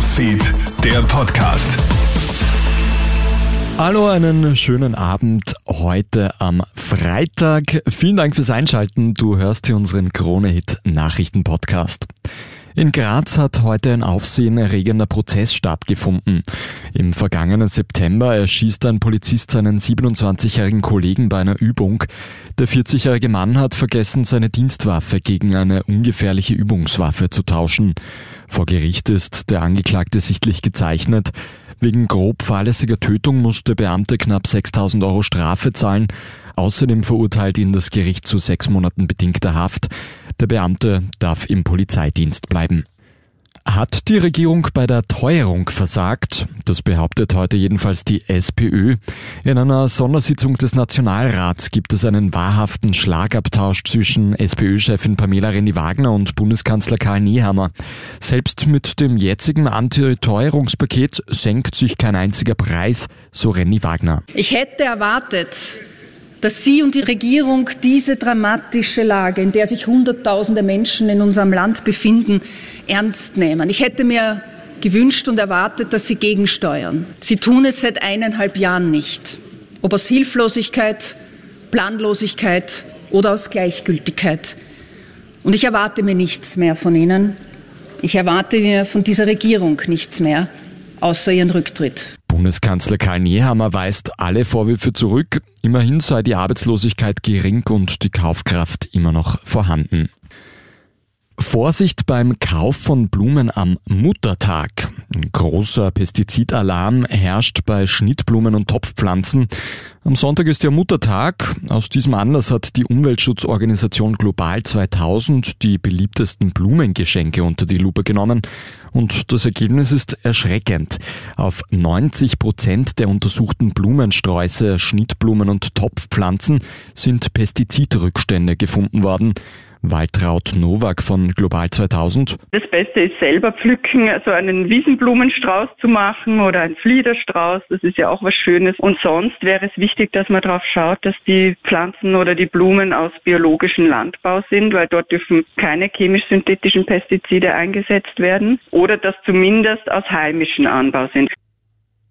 Newsfeed, der Podcast. Hallo, einen schönen Abend heute am Freitag. Vielen Dank fürs Einschalten. Du hörst hier unseren Krone-Hit Nachrichten-Podcast. In Graz hat heute ein aufsehenerregender Prozess stattgefunden. Im vergangenen September erschießt ein Polizist seinen 27-jährigen Kollegen bei einer Übung. Der 40-jährige Mann hat vergessen, seine Dienstwaffe gegen eine ungefährliche Übungswaffe zu tauschen. Vor Gericht ist der Angeklagte sichtlich gezeichnet. Wegen grob fahrlässiger Tötung muss der Beamte knapp 6000 Euro Strafe zahlen. Außerdem verurteilt ihn das Gericht zu sechs Monaten bedingter Haft. Der Beamte darf im Polizeidienst bleiben. Hat die Regierung bei der Teuerung versagt? Das behauptet heute jedenfalls die SPÖ. In einer Sondersitzung des Nationalrats gibt es einen wahrhaften Schlagabtausch zwischen SPÖ-Chefin Pamela Rendi-Wagner und Bundeskanzler Karl Nehammer. Selbst mit dem jetzigen Anti-Teuerungspaket senkt sich kein einziger Preis, so Rendi-Wagner. Ich hätte erwartet, dass Sie und die Regierung diese dramatische Lage, in der sich Hunderttausende Menschen in unserem Land befinden, ernst nehmen. Ich hätte mir gewünscht und erwartet, dass Sie gegensteuern. Sie tun es seit eineinhalb Jahren nicht. Ob aus Hilflosigkeit, Planlosigkeit oder aus Gleichgültigkeit. Und ich erwarte mir nichts mehr von Ihnen. Ich erwarte mir von dieser Regierung nichts mehr, außer ihren Rücktritt. Bundeskanzler Karl Nehammer weist alle Vorwürfe zurück. Immerhin sei die Arbeitslosigkeit gering und die Kaufkraft immer noch vorhanden. Vorsicht beim Kauf von Blumen am Muttertag. Ein großer Pestizidalarm herrscht bei Schnittblumen und Topfpflanzen. Am Sonntag ist ja Muttertag. Aus diesem Anlass hat die Umweltschutzorganisation Global 2000 die beliebtesten Blumengeschenke unter die Lupe genommen. Und das Ergebnis ist erschreckend. Auf 90 Prozent der untersuchten Blumensträuße, Schnittblumen und Topfpflanzen sind Pestizidrückstände gefunden worden. Waltraud Nowak von Global 2000. Das Beste ist selber pflücken, also einen Wiesenblumenstrauß zu machen oder einen Fliederstrauß. Das ist ja auch was Schönes. Und sonst wäre es wichtig, dass man darauf schaut, dass die Pflanzen oder die Blumen aus biologischem Landbau sind, weil dort dürfen keine chemisch-synthetischen Pestizide eingesetzt werden oder dass zumindest aus heimischem Anbau sind.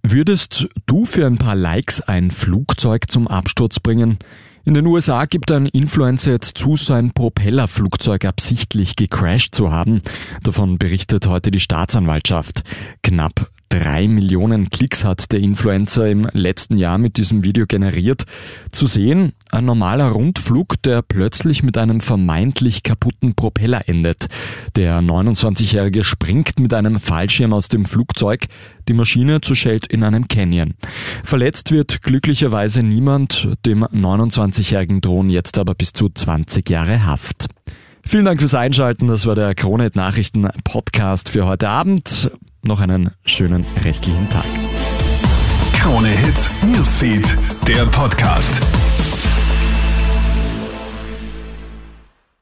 Würdest du für ein paar Likes ein Flugzeug zum Absturz bringen? In den USA gibt ein Influencer jetzt zu, sein Propellerflugzeug absichtlich gecrashed zu haben. Davon berichtet heute die Staatsanwaltschaft. Knapp Drei Millionen Klicks hat der Influencer im letzten Jahr mit diesem Video generiert. Zu sehen, ein normaler Rundflug, der plötzlich mit einem vermeintlich kaputten Propeller endet. Der 29-Jährige springt mit einem Fallschirm aus dem Flugzeug. Die Maschine zerschellt in einem Canyon. Verletzt wird glücklicherweise niemand. Dem 29-Jährigen drohen jetzt aber bis zu 20 Jahre Haft. Vielen Dank fürs Einschalten. Das war der Kronet Nachrichten Podcast für heute Abend. Noch einen schönen restlichen Tag. Krone Hits, Newsfeed, der Podcast.